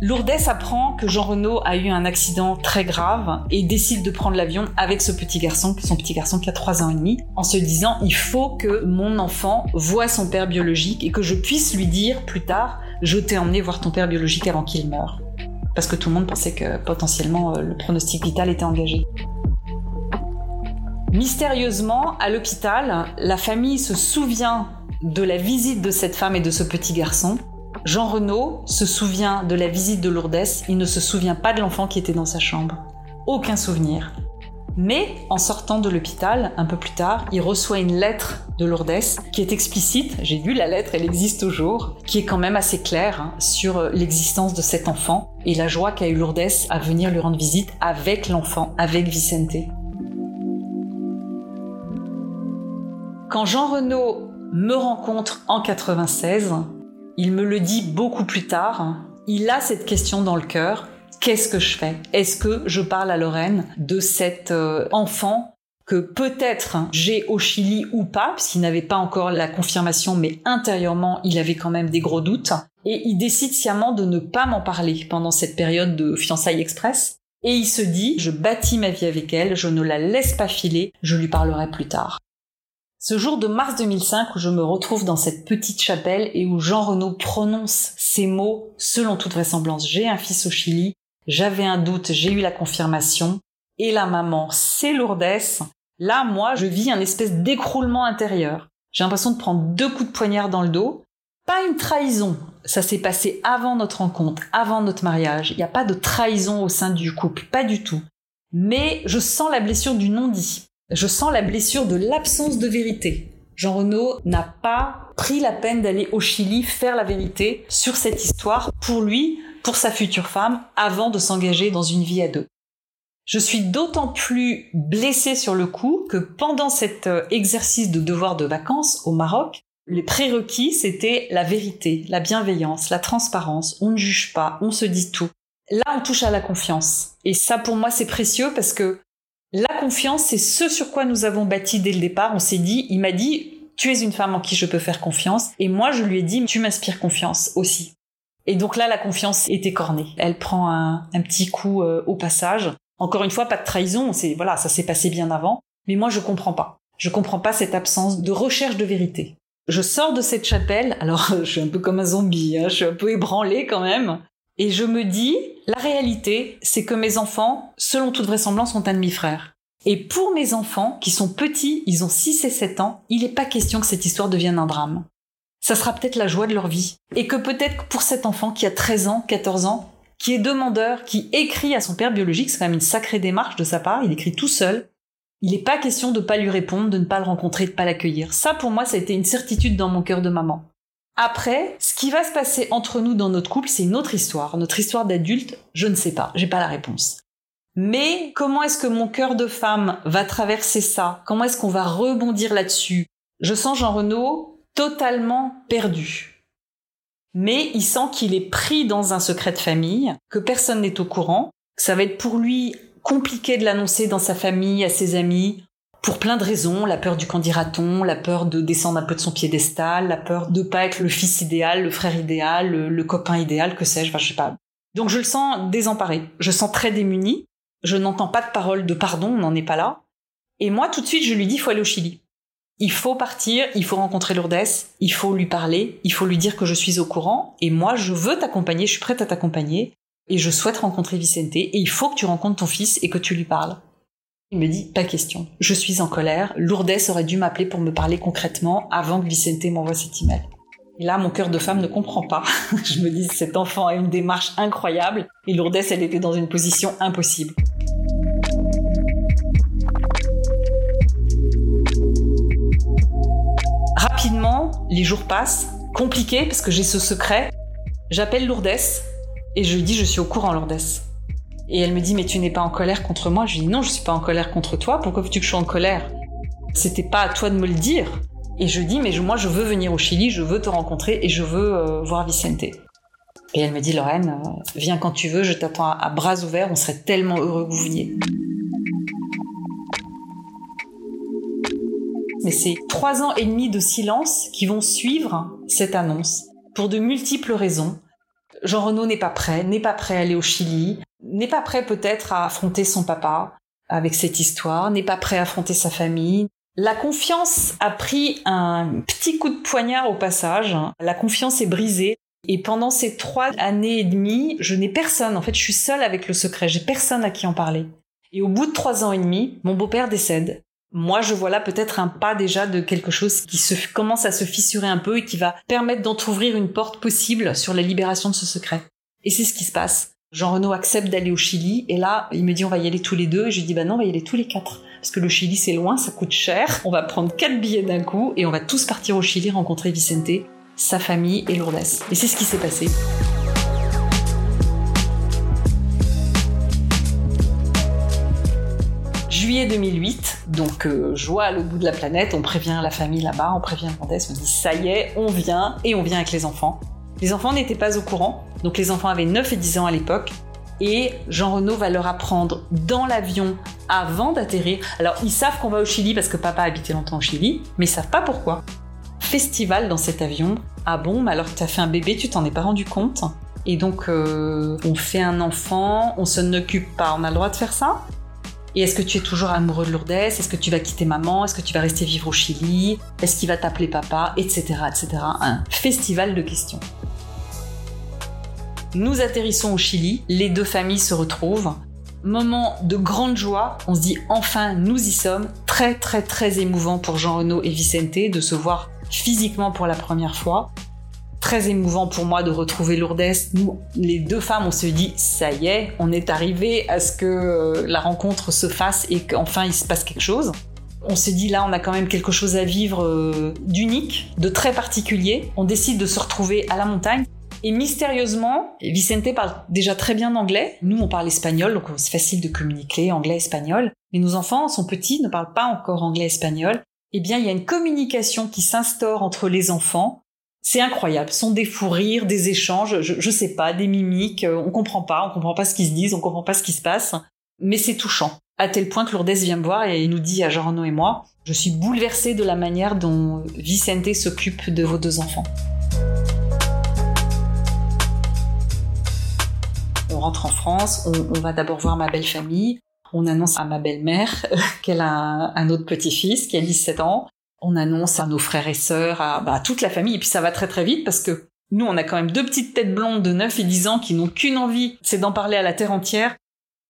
Lourdes apprend que Jean Renaud a eu un accident très grave et décide de prendre l'avion avec ce petit garçon, son petit garçon qui a 3 ans et demi, en se disant il faut que mon enfant voit son père biologique et que je puisse lui dire plus tard je t'ai emmené voir ton père biologique avant qu'il meure. Parce que tout le monde pensait que potentiellement euh, le pronostic vital était engagé. Mystérieusement, à l'hôpital, la famille se souvient de la visite de cette femme et de ce petit garçon Jean Renaud se souvient de la visite de Lourdes, il ne se souvient pas de l'enfant qui était dans sa chambre. Aucun souvenir. Mais en sortant de l'hôpital, un peu plus tard, il reçoit une lettre de Lourdes qui est explicite, j'ai lu la lettre, elle existe toujours, qui est quand même assez claire hein, sur l'existence de cet enfant et la joie qu'a eu Lourdes à venir lui rendre visite avec l'enfant, avec Vicente. Quand Jean Renaud me rencontre en 96, il me le dit beaucoup plus tard. Il a cette question dans le cœur. Qu'est-ce que je fais? Est-ce que je parle à Lorraine de cet euh, enfant que peut-être j'ai au Chili ou pas, puisqu'il n'avait pas encore la confirmation, mais intérieurement, il avait quand même des gros doutes. Et il décide sciemment de ne pas m'en parler pendant cette période de fiançailles express. Et il se dit, je bâtis ma vie avec elle, je ne la laisse pas filer, je lui parlerai plus tard. Ce jour de mars 2005 où je me retrouve dans cette petite chapelle et où Jean Renaud prononce ces mots, selon toute vraisemblance, j'ai un fils au Chili, j'avais un doute, j'ai eu la confirmation, et la maman, c'est lourdesse. Là, moi, je vis un espèce d'écroulement intérieur. J'ai l'impression de prendre deux coups de poignard dans le dos. Pas une trahison. Ça s'est passé avant notre rencontre, avant notre mariage. Il n'y a pas de trahison au sein du couple, pas du tout. Mais je sens la blessure du non-dit. Je sens la blessure de l'absence de vérité. Jean Renaud n'a pas pris la peine d'aller au Chili faire la vérité sur cette histoire pour lui, pour sa future femme, avant de s'engager dans une vie à deux. Je suis d'autant plus blessée sur le coup que pendant cet euh, exercice de devoir de vacances au Maroc, les prérequis, c'était la vérité, la bienveillance, la transparence, on ne juge pas, on se dit tout. Là, on touche à la confiance. Et ça, pour moi, c'est précieux parce que la confiance, c'est ce sur quoi nous avons bâti dès le départ. On s'est dit, il m'a dit, tu es une femme en qui je peux faire confiance. Et moi, je lui ai dit, tu m'inspires confiance aussi. Et donc là, la confiance était cornée. Elle prend un, petit coup euh, au passage. Encore une fois, pas de trahison. C'est voilà, ça s'est passé bien avant. Mais moi, je comprends pas. Je comprends pas cette absence de recherche de vérité. Je sors de cette chapelle. Alors, je suis un peu comme un zombie. Hein, je suis un peu ébranlée quand même. Et je me dis, la réalité, c'est que mes enfants, selon toute vraisemblance, sont un demi-frère. Et pour mes enfants, qui sont petits, ils ont 6 et 7 ans, il n'est pas question que cette histoire devienne un drame. Ça sera peut-être la joie de leur vie. Et que peut-être pour cet enfant qui a 13 ans, 14 ans, qui est demandeur, qui écrit à son père biologique, c'est quand même une sacrée démarche de sa part, il écrit tout seul, il n'est pas question de ne pas lui répondre, de ne pas le rencontrer, de ne pas l'accueillir. Ça, pour moi, ça a été une certitude dans mon cœur de maman. Après, ce qui va se passer entre nous dans notre couple, c'est une autre histoire. Notre histoire d'adulte, je ne sais pas, j'ai pas la réponse. Mais comment est-ce que mon cœur de femme va traverser ça? Comment est-ce qu'on va rebondir là-dessus? Je sens Jean Renaud totalement perdu. Mais il sent qu'il est pris dans un secret de famille, que personne n'est au courant, ça va être pour lui compliqué de l'annoncer dans sa famille, à ses amis, pour plein de raisons, la peur du candidaton, la peur de descendre un peu de son piédestal, la peur de pas être le fils idéal, le frère idéal, le, copain idéal, que sais-je, enfin je sais pas. Donc je le sens désemparé, je sens très démuni, je n'entends pas de parole de pardon, on n'en est pas là. Et moi tout de suite je lui dis faut aller au Chili. Il faut partir, il faut rencontrer Lourdes, il faut lui parler, il faut lui dire que je suis au courant, et moi je veux t'accompagner, je suis prête à t'accompagner, et je souhaite rencontrer Vicente, et il faut que tu rencontres ton fils et que tu lui parles. Il me dit, pas question. Je suis en colère. Lourdes aurait dû m'appeler pour me parler concrètement avant que Vicente m'envoie cet email. Et là, mon cœur de femme ne comprend pas. je me dis, cet enfant a une démarche incroyable et Lourdes, elle était dans une position impossible. Rapidement, les jours passent. Compliqué parce que j'ai ce secret. J'appelle Lourdes et je lui dis, je suis au courant, Lourdes. Et elle me dit, mais tu n'es pas en colère contre moi? Je lui dis, non, je suis pas en colère contre toi. Pourquoi veux-tu que je sois en colère? C'était pas à toi de me le dire. Et je dis, mais moi, je veux venir au Chili, je veux te rencontrer et je veux euh, voir Vicente. Et elle me dit, Lorraine, euh, viens quand tu veux, je t'attends à, bras ouverts, on serait tellement heureux que vous veniez. Mais c'est trois ans et demi de silence qui vont suivre cette annonce, pour de multiples raisons Jean Renaud n'est pas prêt, n'est pas prêt à aller au Chili, n'est pas prêt peut-être à affronter son papa avec cette histoire, n'est pas prêt à affronter sa famille. La confiance a pris un petit coup de poignard au passage. La confiance est brisée. Et pendant ces trois années et demie, je n'ai personne. En fait, je suis seule avec le secret. J'ai personne à qui en parler. Et au bout de trois ans et demi, mon beau-père décède. Moi, je vois là peut-être un pas déjà de quelque chose qui se commence à se fissurer un peu et qui va permettre d'entrouvrir une porte possible sur la libération de ce secret. Et c'est ce qui se passe. Jean Renaud accepte d'aller au Chili et là, il me dit on va y aller tous les deux et je lui dis bah non, on va y aller tous les quatre parce que le Chili c'est loin, ça coûte cher. On va prendre quatre billets d'un coup et on va tous partir au Chili rencontrer Vicente, sa famille et Lourdes. Et c'est ce qui s'est passé. Juillet 2008, donc euh, joie à l'autre bout de la planète, on prévient la famille là-bas, on prévient Lourdes, on dit ça y est, on vient et on vient avec les enfants. Les enfants n'étaient pas au courant, donc les enfants avaient 9 et 10 ans à l'époque, et Jean Renaud va leur apprendre dans l'avion avant d'atterrir. Alors ils savent qu'on va au Chili parce que papa habitait longtemps au Chili, mais ils savent pas pourquoi. Festival dans cet avion. Ah bon, mais alors que tu as fait un bébé, tu t'en es pas rendu compte? Et donc euh, on fait un enfant, on se n'occupe pas, on a le droit de faire ça? Et est-ce que tu es toujours amoureux de Lourdes? Est-ce que tu vas quitter maman? Est-ce que tu vas rester vivre au Chili? Est-ce qu'il va t'appeler papa? Etc. etc. Un festival de questions. Nous atterrissons au Chili, les deux familles se retrouvent. Moment de grande joie, on se dit enfin nous y sommes. Très très très émouvant pour Jean Renaud et Vicente de se voir physiquement pour la première fois. Très émouvant pour moi de retrouver Lourdes. Nous, les deux femmes, on se dit ça y est, on est arrivé à ce que euh, la rencontre se fasse et qu'enfin il se passe quelque chose. On se dit là, on a quand même quelque chose à vivre euh, d'unique, de très particulier. On décide de se retrouver à la montagne. Et mystérieusement, Vicente parle déjà très bien anglais. Nous, on parle espagnol, donc c'est facile de communiquer anglais-espagnol. Mais nos enfants sont petits, ne parlent pas encore anglais-espagnol. Eh bien, il y a une communication qui s'instaure entre les enfants. C'est incroyable. Ce sont des fous rires, des échanges, je, je sais pas, des mimiques. Euh, on comprend pas, on comprend pas ce qu'ils se disent, on comprend pas ce qui se passe. Mais c'est touchant. À tel point que Lourdes vient me voir et nous dit à Jean Renaud et moi, je suis bouleversée de la manière dont Vicente s'occupe de vos deux enfants. on rentre en France, on, va d'abord voir ma belle famille, on annonce à ma belle-mère qu'elle a un, autre petit-fils qui a 17 ans, on annonce à nos frères et sœurs, à, bah, toute la famille, et puis ça va très très vite parce que nous, on a quand même deux petites têtes blondes de 9 et 10 ans qui n'ont qu'une envie, c'est d'en parler à la terre entière.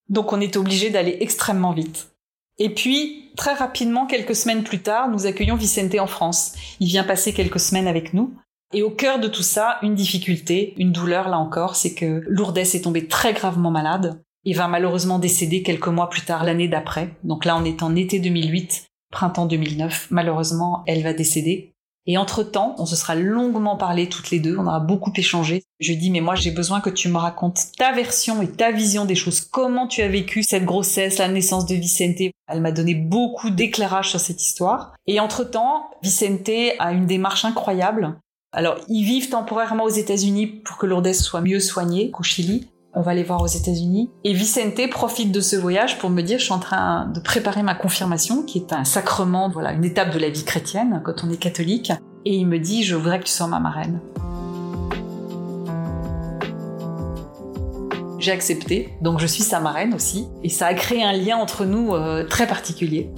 Donc on est obligé d'aller extrêmement vite. Et puis, très rapidement, quelques semaines plus tard, nous accueillons Vicente en France. Il vient passer quelques semaines avec nous. Et au cœur de tout ça, une difficulté, une douleur là encore, c'est que Lourdes est tombée très gravement malade et va malheureusement décéder quelques mois plus tard, l'année d'après. Donc là, on est en été 2008, printemps 2009. Malheureusement, elle va décéder. Et entre-temps, on se sera longuement parlé toutes les deux, on aura beaucoup échangé. Je dis, mais moi j'ai besoin que tu me racontes ta version et ta vision des choses, comment tu as vécu cette grossesse, la naissance de Vicente? Elle m'a donné beaucoup d'éclairage sur cette histoire. Et entre-temps, Vicente a une démarche incroyable. Alors, ils vivent temporairement aux États-Unis pour que Lourdes soit mieux soignée qu'au Chili. On va les voir aux États-Unis. Et Vicente profite de ce voyage pour me dire, je suis en train de préparer ma confirmation, qui est un sacrement, voilà, une étape de la vie chrétienne quand on est catholique. Et il me dit, je voudrais que tu sois ma marraine. J'ai accepté, donc je suis sa marraine aussi. Et ça a créé un lien entre nous euh, très particulier.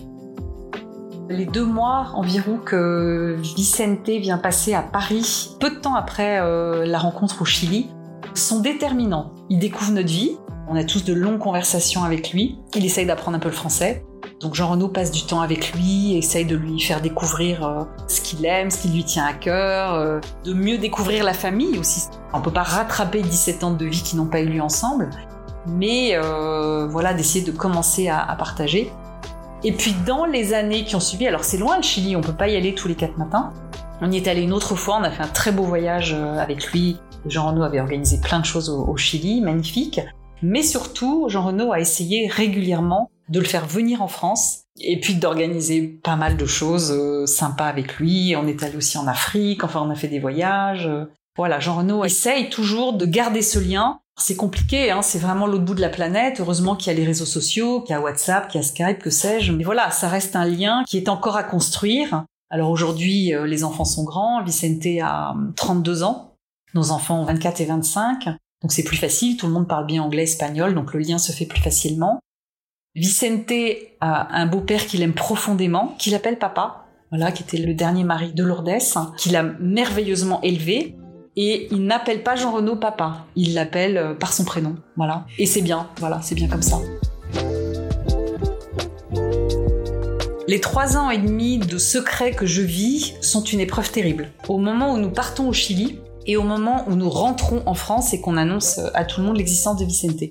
Les deux mois environ que Vicente vient passer à Paris, peu de temps après euh, la rencontre au Chili, sont déterminants. Il découvre notre vie, on a tous de longues conversations avec lui, il essaye d'apprendre un peu le français. Donc Jean Renaud passe du temps avec lui, essaye de lui faire découvrir euh, ce qu'il aime, ce qui lui tient à cœur, euh, de mieux découvrir la famille aussi. On peut pas rattraper 17 ans de vie qui n'ont pas eu lieu ensemble, mais voilà, d'essayer de commencer à partager. Et puis dans les années qui ont suivi, alors c'est loin le Chili, on peut pas y aller tous les quatre matins. On y est allé une autre fois, on a fait un très beau voyage euh, avec lui. Jean Renaud avait organisé plein de choses au, Chili, magnifique. Mais surtout, Jean Renaud a essayé régulièrement de le faire venir en France et puis d'organiser pas mal de choses euh, sympas avec lui. On est allé aussi en Afrique, enfin on a fait des voyages. Voilà, Jean Renaud essaye toujours de garder ce lien c'est compliqué, hein, c'est vraiment l'autre bout de la planète. Heureusement qu'il y a les réseaux sociaux, qu'il y a WhatsApp, qu'il y a Skype, que sais-je. Mais voilà, ça reste un lien qui est encore à construire. Alors aujourd'hui, euh, les enfants sont grands. Vicente a 32 euh, ans. Nos enfants ont 24 et 25, donc c'est plus facile, tout le monde parle bien anglais, espagnol, donc le lien se fait plus facilement. Vicente a un beau-père qu'il aime profondément, qu'il appelle papa, voilà, qui était le dernier mari de Lourdes, qu'il a merveilleusement élevé. Et il n'appelle pas Jean Renaud papa, il l'appelle euh, par son prénom, voilà. Et c'est bien, voilà, c'est bien comme ça. Les trois ans et demi de secret que je vis sont une épreuve terrible. Au moment où nous partons au Chili et au moment où nous rentrons en France et qu'on annonce à tout le monde l'existence de Vicente.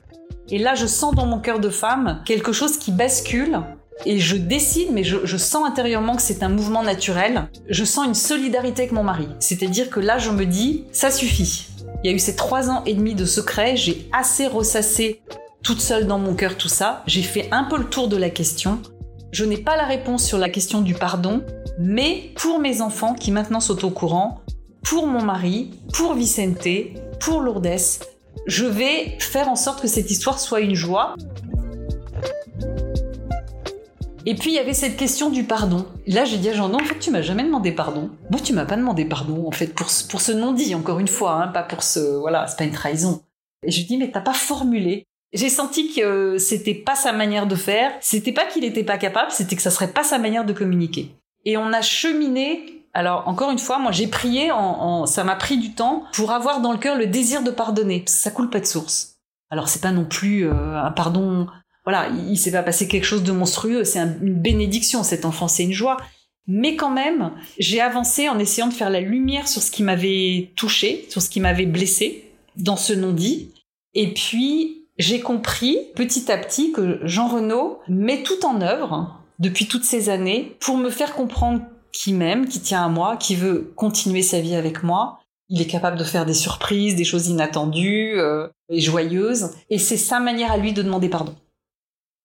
Et là, je sens dans mon cœur de femme quelque chose qui bascule et je décide, mais je, sens intérieurement que c'est un mouvement naturel. Je sens une solidarité avec mon mari. C'est-à-dire que là, je me dis, ça suffit. Il y a eu ces trois ans et demi de secret, j'ai assez ressassé toute seule dans mon cœur tout ça. J'ai fait un peu le tour de la question. Je n'ai pas la réponse sur la question du pardon, mais pour mes enfants qui maintenant sont au courant, pour mon mari, pour Vicente, pour Lourdes, je vais faire en sorte que cette histoire soit une joie. Et puis il y avait cette question du pardon. Là j'ai dit à Jean, en fait tu m'as jamais demandé pardon. Moi tu m'as pas demandé pardon en fait pour, pour ce non-dit, encore une fois, hein, pas pour ce... Voilà, c'est pas une trahison. Et je lui dis, mais t'as pas formulé. J'ai senti que c'était pas sa manière de faire, c'était pas qu'il était pas capable, c'était que ça serait pas sa manière de communiquer. Et on a cheminé alors encore une fois, moi j'ai prié, en, ça m'a pris du temps pour avoir dans le cœur le désir de pardonner, ça coule pas de source. Alors c'est pas non plus euh, un pardon voilà, il, s'est pas passé quelque chose de monstrueux, c'est une bénédiction, cet enfant, c'est une joie. Mais quand même, j'ai avancé en essayant de faire la lumière sur ce qui m'avait touché, sur ce qui m'avait blessé dans ce non-dit. Et puis, j'ai compris petit à petit que Jean Renaud met tout en œuvre depuis toutes ces années pour me faire comprendre qu'il m'aime, qu'il tient à moi, qu'il veut continuer sa vie avec moi. Il est capable de faire des surprises, des choses inattendues euh, et joyeuses. Et c'est sa manière à lui de demander pardon.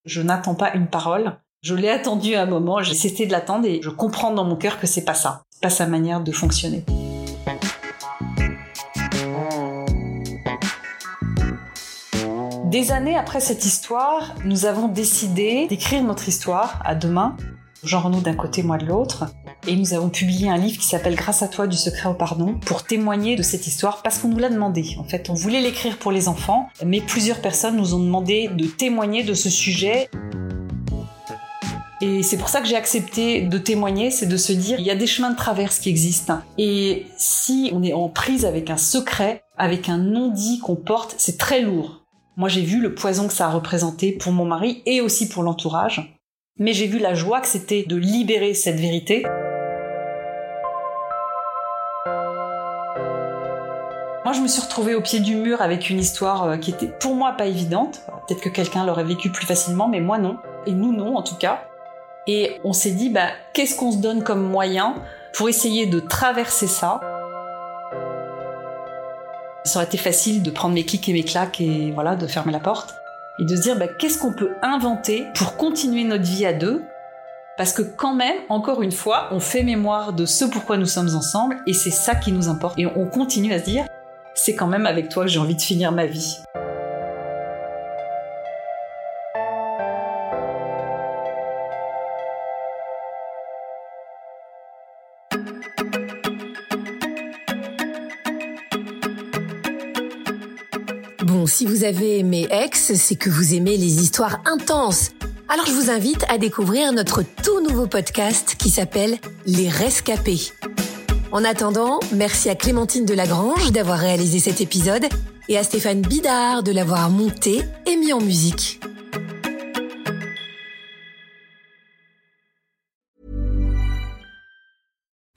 Je n'attends pas une parole. Je l'ai attendu à un moment, j'ai cessé de l'attendre et je comprends dans mon cœur que c'est pas ça. C'est pas sa manière de fonctionner. Des années après cette histoire, nous avons décidé d'écrire notre histoire à demain. Jean Renaud d'un côté, moi de l'autre. Et nous avons publié un livre qui s'appelle Grâce à toi du secret au pardon pour témoigner de cette histoire parce qu'on nous l'a demandé. En fait, on voulait l'écrire pour les enfants, mais plusieurs personnes nous ont demandé de témoigner de ce sujet. Et c'est pour ça que j'ai accepté de témoigner, c'est de se dire, il y a des chemins de traverse qui existent. Et si on est en prise avec un secret, avec un non-dit qu'on porte, c'est très lourd. Moi, j'ai vu le poison que ça a représenté pour mon mari et aussi pour l'entourage mais j'ai vu la joie que c'était de libérer cette vérité. Moi, je me suis retrouvée au pied du mur avec une histoire euh, qui était pour moi pas évidente. Peut-être que quelqu'un l'aurait vécu plus facilement, mais moi non. Et nous non, en tout cas. Et on s'est dit, bah, qu'est-ce qu'on se donne comme moyen pour essayer de traverser ça? Ça aurait été facile de prendre mes clics et mes claques et voilà, de fermer la porte et de se dire bah, qu'est-ce qu'on peut inventer pour continuer notre vie à deux? Parce que quand même, encore une fois, on fait mémoire de ce pourquoi nous sommes ensemble et c'est ça qui nous importe. Et on continue à se dire, c'est quand même avec toi que j'ai envie de finir ma vie. Si vous avez aimé Ex, c'est que vous aimez les histoires intenses. Alors je vous invite à découvrir notre tout nouveau podcast qui s'appelle Les Rescapés. En attendant, merci à Clémentine Delagrange d'avoir réalisé cet épisode et à Stéphane Bidard de l'avoir monté et mis en musique.